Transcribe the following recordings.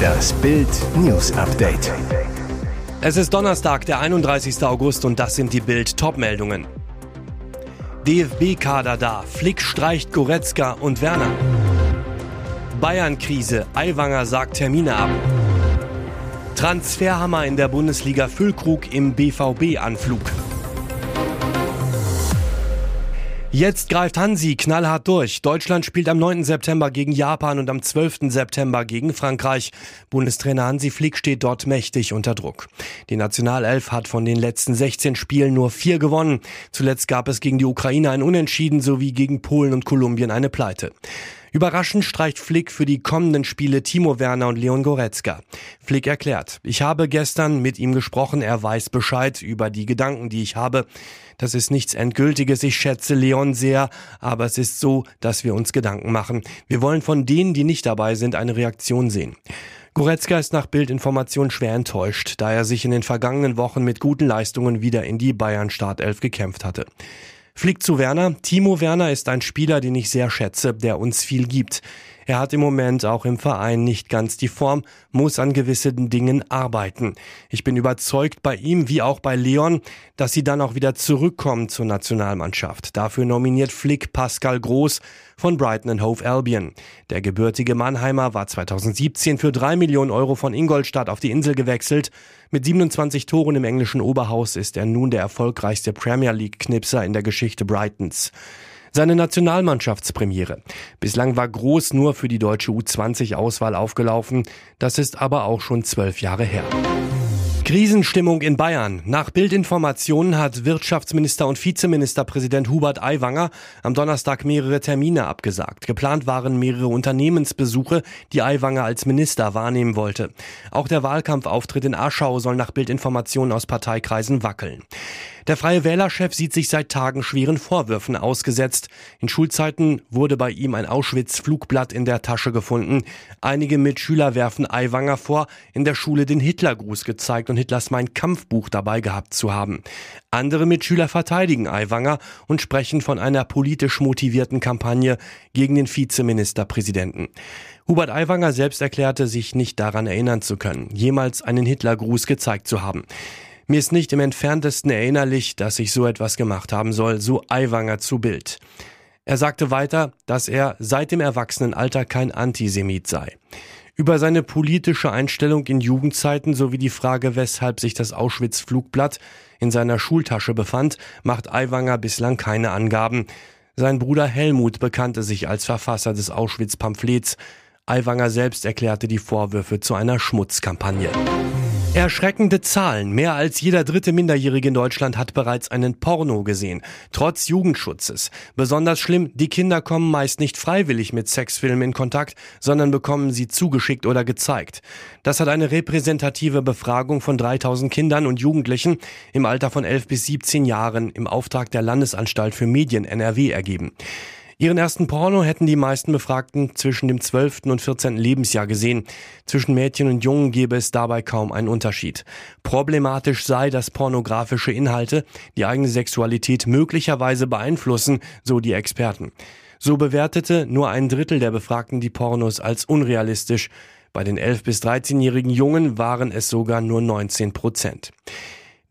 Das Bild News Update. Es ist Donnerstag, der 31. August und das sind die Bild Topmeldungen. DFB-Kader da, Flick streicht Goretzka und Werner. Bayern-Krise, Aiwanger sagt Termine ab. Transferhammer in der Bundesliga Füllkrug im BVB-Anflug. Jetzt greift Hansi knallhart durch. Deutschland spielt am 9. September gegen Japan und am 12. September gegen Frankreich. Bundestrainer Hansi Flick steht dort mächtig unter Druck. Die Nationalelf hat von den letzten 16 Spielen nur vier gewonnen. Zuletzt gab es gegen die Ukraine ein Unentschieden sowie gegen Polen und Kolumbien eine Pleite. Überraschend streicht Flick für die kommenden Spiele Timo Werner und Leon Goretzka. Flick erklärt, ich habe gestern mit ihm gesprochen, er weiß Bescheid über die Gedanken, die ich habe. Das ist nichts Endgültiges, ich schätze Leon sehr, aber es ist so, dass wir uns Gedanken machen. Wir wollen von denen, die nicht dabei sind, eine Reaktion sehen. Goretzka ist nach Bildinformation schwer enttäuscht, da er sich in den vergangenen Wochen mit guten Leistungen wieder in die Bayern-Startelf gekämpft hatte. Fliegt zu Werner. Timo Werner ist ein Spieler, den ich sehr schätze, der uns viel gibt. Er hat im Moment auch im Verein nicht ganz die Form, muss an gewissen Dingen arbeiten. Ich bin überzeugt bei ihm, wie auch bei Leon, dass sie dann auch wieder zurückkommen zur Nationalmannschaft. Dafür nominiert Flick Pascal Groß von Brighton Hove Albion. Der gebürtige Mannheimer war 2017 für drei Millionen Euro von Ingolstadt auf die Insel gewechselt. Mit 27 Toren im englischen Oberhaus ist er nun der erfolgreichste Premier League Knipser in der Geschichte Brightons seine Nationalmannschaftspremiere. Bislang war Groß nur für die deutsche U20-Auswahl aufgelaufen. Das ist aber auch schon zwölf Jahre her. Krisenstimmung in Bayern. Nach Bildinformationen hat Wirtschaftsminister und Vizeministerpräsident Hubert Aiwanger am Donnerstag mehrere Termine abgesagt. Geplant waren mehrere Unternehmensbesuche, die Aiwanger als Minister wahrnehmen wollte. Auch der Wahlkampfauftritt in Aschau soll nach Bildinformationen aus Parteikreisen wackeln. Der Freie Wählerchef sieht sich seit Tagen schweren Vorwürfen ausgesetzt. In Schulzeiten wurde bei ihm ein Auschwitz-Flugblatt in der Tasche gefunden. Einige Mitschüler werfen Aiwanger vor, in der Schule den Hitlergruß gezeigt und Hitlers Mein Kampfbuch dabei gehabt zu haben. Andere Mitschüler verteidigen Aiwanger und sprechen von einer politisch motivierten Kampagne gegen den Vizeministerpräsidenten. Hubert Aiwanger selbst erklärte sich nicht daran erinnern zu können, jemals einen Hitlergruß gezeigt zu haben. Mir ist nicht im entferntesten erinnerlich, dass ich so etwas gemacht haben soll, so Aiwanger zu Bild. Er sagte weiter, dass er seit dem Erwachsenenalter kein Antisemit sei. Über seine politische Einstellung in Jugendzeiten sowie die Frage, weshalb sich das Auschwitz-Flugblatt in seiner Schultasche befand, macht Aiwanger bislang keine Angaben. Sein Bruder Helmut bekannte sich als Verfasser des Auschwitz-Pamphlets. Aiwanger selbst erklärte die Vorwürfe zu einer Schmutzkampagne. Erschreckende Zahlen. Mehr als jeder dritte Minderjährige in Deutschland hat bereits einen Porno gesehen, trotz Jugendschutzes. Besonders schlimm, die Kinder kommen meist nicht freiwillig mit Sexfilmen in Kontakt, sondern bekommen sie zugeschickt oder gezeigt. Das hat eine repräsentative Befragung von 3000 Kindern und Jugendlichen im Alter von 11 bis 17 Jahren im Auftrag der Landesanstalt für Medien NRW ergeben. Ihren ersten Porno hätten die meisten Befragten zwischen dem 12. und 14. Lebensjahr gesehen. Zwischen Mädchen und Jungen gäbe es dabei kaum einen Unterschied. Problematisch sei, dass pornografische Inhalte die eigene Sexualität möglicherweise beeinflussen, so die Experten. So bewertete nur ein Drittel der Befragten die Pornos als unrealistisch. Bei den 11- bis 13-jährigen Jungen waren es sogar nur 19 Prozent.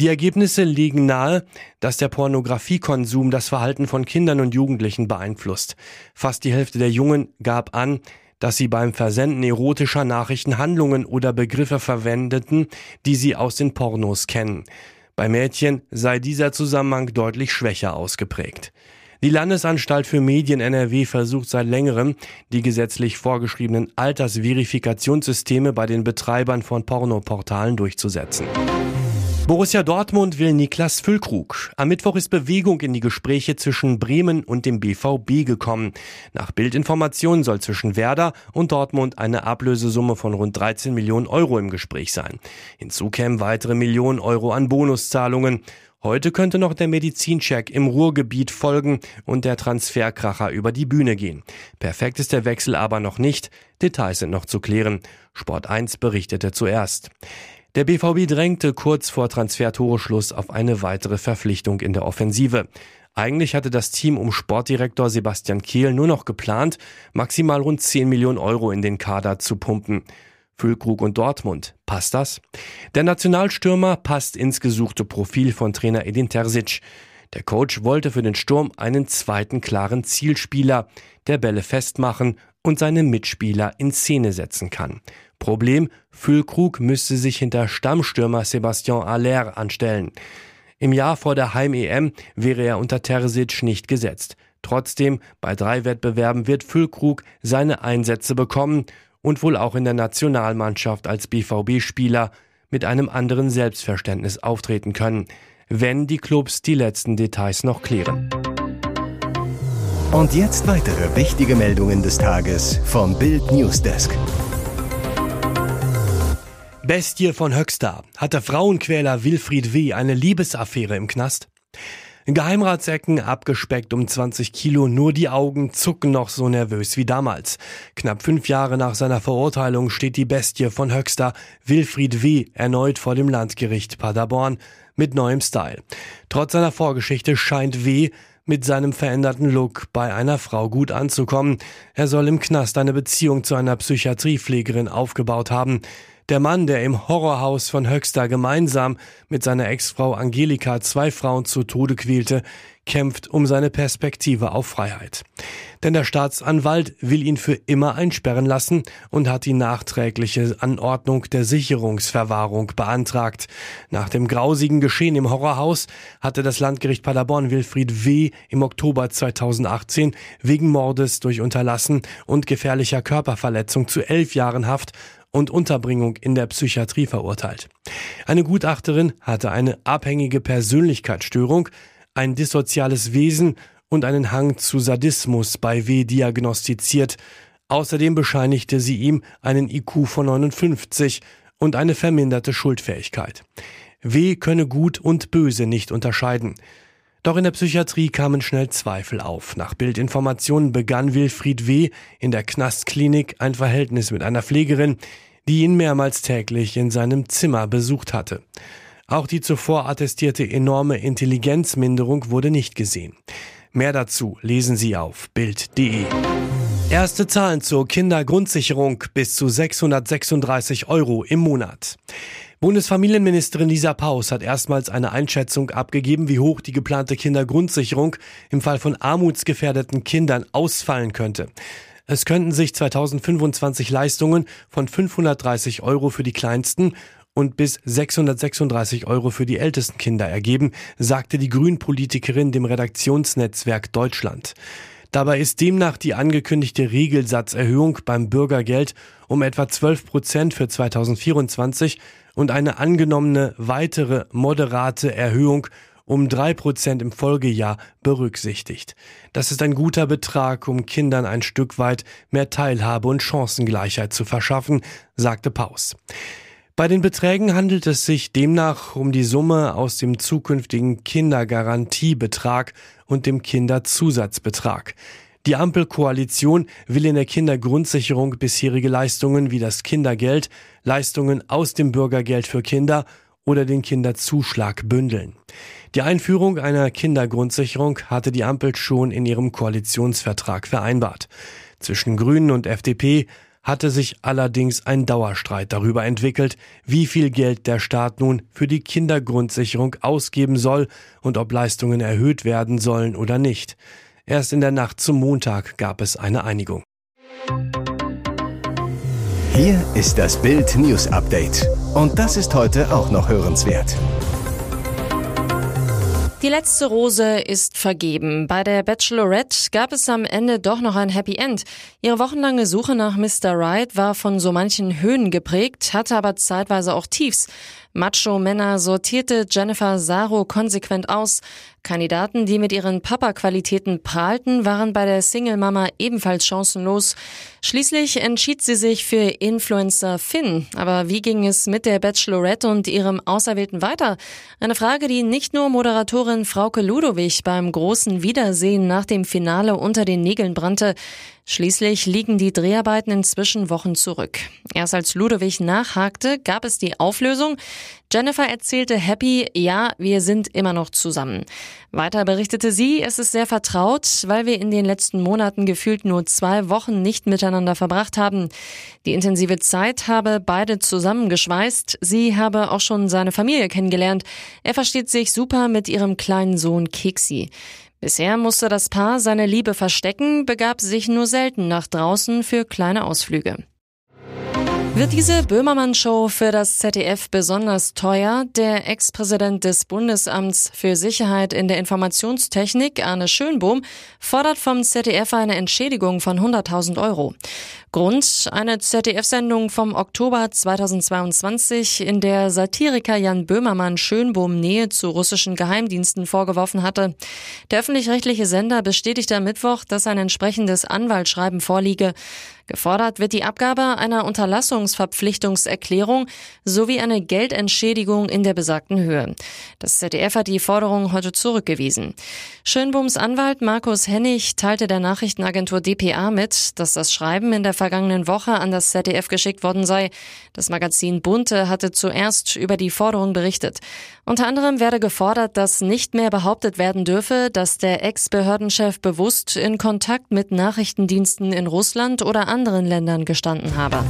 Die Ergebnisse legen nahe, dass der Pornografiekonsum das Verhalten von Kindern und Jugendlichen beeinflusst. Fast die Hälfte der Jungen gab an, dass sie beim Versenden erotischer Nachrichten Handlungen oder Begriffe verwendeten, die sie aus den Pornos kennen. Bei Mädchen sei dieser Zusammenhang deutlich schwächer ausgeprägt. Die Landesanstalt für Medien NRW versucht seit längerem, die gesetzlich vorgeschriebenen Altersverifikationssysteme bei den Betreibern von Pornoportalen durchzusetzen. Borussia Dortmund will Niklas Füllkrug. Am Mittwoch ist Bewegung in die Gespräche zwischen Bremen und dem BVB gekommen. Nach Bildinformationen soll zwischen Werder und Dortmund eine Ablösesumme von rund 13 Millionen Euro im Gespräch sein. Hinzu kämen weitere Millionen Euro an Bonuszahlungen. Heute könnte noch der Medizincheck im Ruhrgebiet folgen und der Transferkracher über die Bühne gehen. Perfekt ist der Wechsel aber noch nicht. Details sind noch zu klären. Sport 1 berichtete zuerst. Der BVB drängte kurz vor Transfertoreschluss auf eine weitere Verpflichtung in der Offensive. Eigentlich hatte das Team um Sportdirektor Sebastian Kehl nur noch geplant, maximal rund 10 Millionen Euro in den Kader zu pumpen. Füllkrug und Dortmund. Passt das? Der Nationalstürmer passt ins gesuchte Profil von Trainer Edin Terzic. Der Coach wollte für den Sturm einen zweiten klaren Zielspieler, der Bälle festmachen und seine Mitspieler in Szene setzen kann. Problem, Füllkrug müsste sich hinter Stammstürmer Sebastian Aller anstellen. Im Jahr vor der Heim-EM wäre er unter Terzic nicht gesetzt. Trotzdem, bei drei Wettbewerben wird Füllkrug seine Einsätze bekommen und wohl auch in der Nationalmannschaft als BVB-Spieler mit einem anderen Selbstverständnis auftreten können, wenn die Clubs die letzten Details noch klären. Und jetzt weitere wichtige Meldungen des Tages vom Bild Newsdesk. Bestie von Höxter. Hat der Frauenquäler Wilfried W. eine Liebesaffäre im Knast? Geheimratsecken abgespeckt um 20 Kilo, nur die Augen zucken noch so nervös wie damals. Knapp fünf Jahre nach seiner Verurteilung steht die Bestie von Höxter, Wilfried W., erneut vor dem Landgericht Paderborn mit neuem Style. Trotz seiner Vorgeschichte scheint W., mit seinem veränderten Look bei einer Frau gut anzukommen. Er soll im Knast eine Beziehung zu einer Psychiatriepflegerin aufgebaut haben. Der Mann, der im Horrorhaus von Höxter gemeinsam mit seiner Ex-Frau Angelika zwei Frauen zu Tode quälte, kämpft um seine Perspektive auf Freiheit. Denn der Staatsanwalt will ihn für immer einsperren lassen und hat die nachträgliche Anordnung der Sicherungsverwahrung beantragt. Nach dem grausigen Geschehen im Horrorhaus hatte das Landgericht Paderborn Wilfried W. im Oktober 2018 wegen Mordes durch Unterlassen und gefährlicher Körperverletzung zu elf Jahren Haft und Unterbringung in der Psychiatrie verurteilt. Eine Gutachterin hatte eine abhängige Persönlichkeitsstörung, ein dissoziales Wesen und einen Hang zu Sadismus bei W diagnostiziert. Außerdem bescheinigte sie ihm einen IQ von 59 und eine verminderte Schuldfähigkeit. W könne Gut und Böse nicht unterscheiden. Doch in der Psychiatrie kamen schnell Zweifel auf. Nach Bildinformationen begann Wilfried W. in der Knastklinik ein Verhältnis mit einer Pflegerin, die ihn mehrmals täglich in seinem Zimmer besucht hatte. Auch die zuvor attestierte enorme Intelligenzminderung wurde nicht gesehen. Mehr dazu lesen Sie auf Bild.de. Erste Zahlen zur Kindergrundsicherung bis zu 636 Euro im Monat. Bundesfamilienministerin Lisa Paus hat erstmals eine Einschätzung abgegeben, wie hoch die geplante Kindergrundsicherung im Fall von armutsgefährdeten Kindern ausfallen könnte. Es könnten sich 2025 Leistungen von 530 Euro für die kleinsten und bis 636 Euro für die ältesten Kinder ergeben, sagte die Grünpolitikerin dem Redaktionsnetzwerk Deutschland. Dabei ist demnach die angekündigte Regelsatzerhöhung beim Bürgergeld um etwa 12 Prozent für 2024 und eine angenommene weitere moderate Erhöhung um drei Prozent im Folgejahr berücksichtigt. Das ist ein guter Betrag, um Kindern ein Stück weit mehr Teilhabe und Chancengleichheit zu verschaffen, sagte Paus. Bei den Beträgen handelt es sich demnach um die Summe aus dem zukünftigen Kindergarantiebetrag und dem Kinderzusatzbetrag. Die Ampelkoalition will in der Kindergrundsicherung bisherige Leistungen wie das Kindergeld, Leistungen aus dem Bürgergeld für Kinder oder den Kinderzuschlag bündeln. Die Einführung einer Kindergrundsicherung hatte die Ampel schon in ihrem Koalitionsvertrag vereinbart. Zwischen Grünen und FDP hatte sich allerdings ein Dauerstreit darüber entwickelt, wie viel Geld der Staat nun für die Kindergrundsicherung ausgeben soll und ob Leistungen erhöht werden sollen oder nicht. Erst in der Nacht zum Montag gab es eine Einigung. Hier ist das Bild News Update. Und das ist heute auch noch hörenswert. Die letzte Rose ist vergeben. Bei der Bachelorette gab es am Ende doch noch ein Happy End. Ihre wochenlange Suche nach Mr. Right war von so manchen Höhen geprägt, hatte aber zeitweise auch Tiefs. Macho-Männer sortierte Jennifer Saro konsequent aus. Kandidaten, die mit ihren Papa-Qualitäten prahlten, waren bei der Single-Mama ebenfalls chancenlos. Schließlich entschied sie sich für Influencer Finn. Aber wie ging es mit der Bachelorette und ihrem Auserwählten weiter? Eine Frage, die nicht nur Moderatorin Frauke Ludowig beim großen Wiedersehen nach dem Finale unter den Nägeln brannte. Schließlich liegen die Dreharbeiten inzwischen Wochen zurück. Erst als Ludwig nachhakte, gab es die Auflösung. Jennifer erzählte Happy, ja, wir sind immer noch zusammen. Weiter berichtete sie, es ist sehr vertraut, weil wir in den letzten Monaten gefühlt nur zwei Wochen nicht miteinander verbracht haben. Die intensive Zeit habe beide zusammengeschweißt. Sie habe auch schon seine Familie kennengelernt. Er versteht sich super mit ihrem kleinen Sohn Kiksi. Bisher musste das Paar seine Liebe verstecken, begab sich nur selten nach draußen für kleine Ausflüge. Wird diese Böhmermann-Show für das ZDF besonders teuer? Der Ex-Präsident des Bundesamts für Sicherheit in der Informationstechnik, Arne Schönbohm, fordert vom ZDF eine Entschädigung von 100.000 Euro. Grund eine ZDF-Sendung vom Oktober 2022, in der Satiriker Jan Böhmermann Schönbohm Nähe zu russischen Geheimdiensten vorgeworfen hatte. Der öffentlich-rechtliche Sender bestätigte am Mittwoch, dass ein entsprechendes Anwaltsschreiben vorliege. Gefordert wird die Abgabe einer Unterlassungsverpflichtungserklärung sowie eine Geldentschädigung in der besagten Höhe. Das ZDF hat die Forderung heute zurückgewiesen. Schönbohms Anwalt Markus Hennig teilte der Nachrichtenagentur dpa mit, dass das Schreiben in der vergangenen Woche an das ZDF geschickt worden sei. Das Magazin Bunte hatte zuerst über die Forderung berichtet. Unter anderem werde gefordert, dass nicht mehr behauptet werden dürfe, dass der Ex-Behördenchef bewusst in Kontakt mit Nachrichtendiensten in Russland oder anderen Ländern gestanden habe.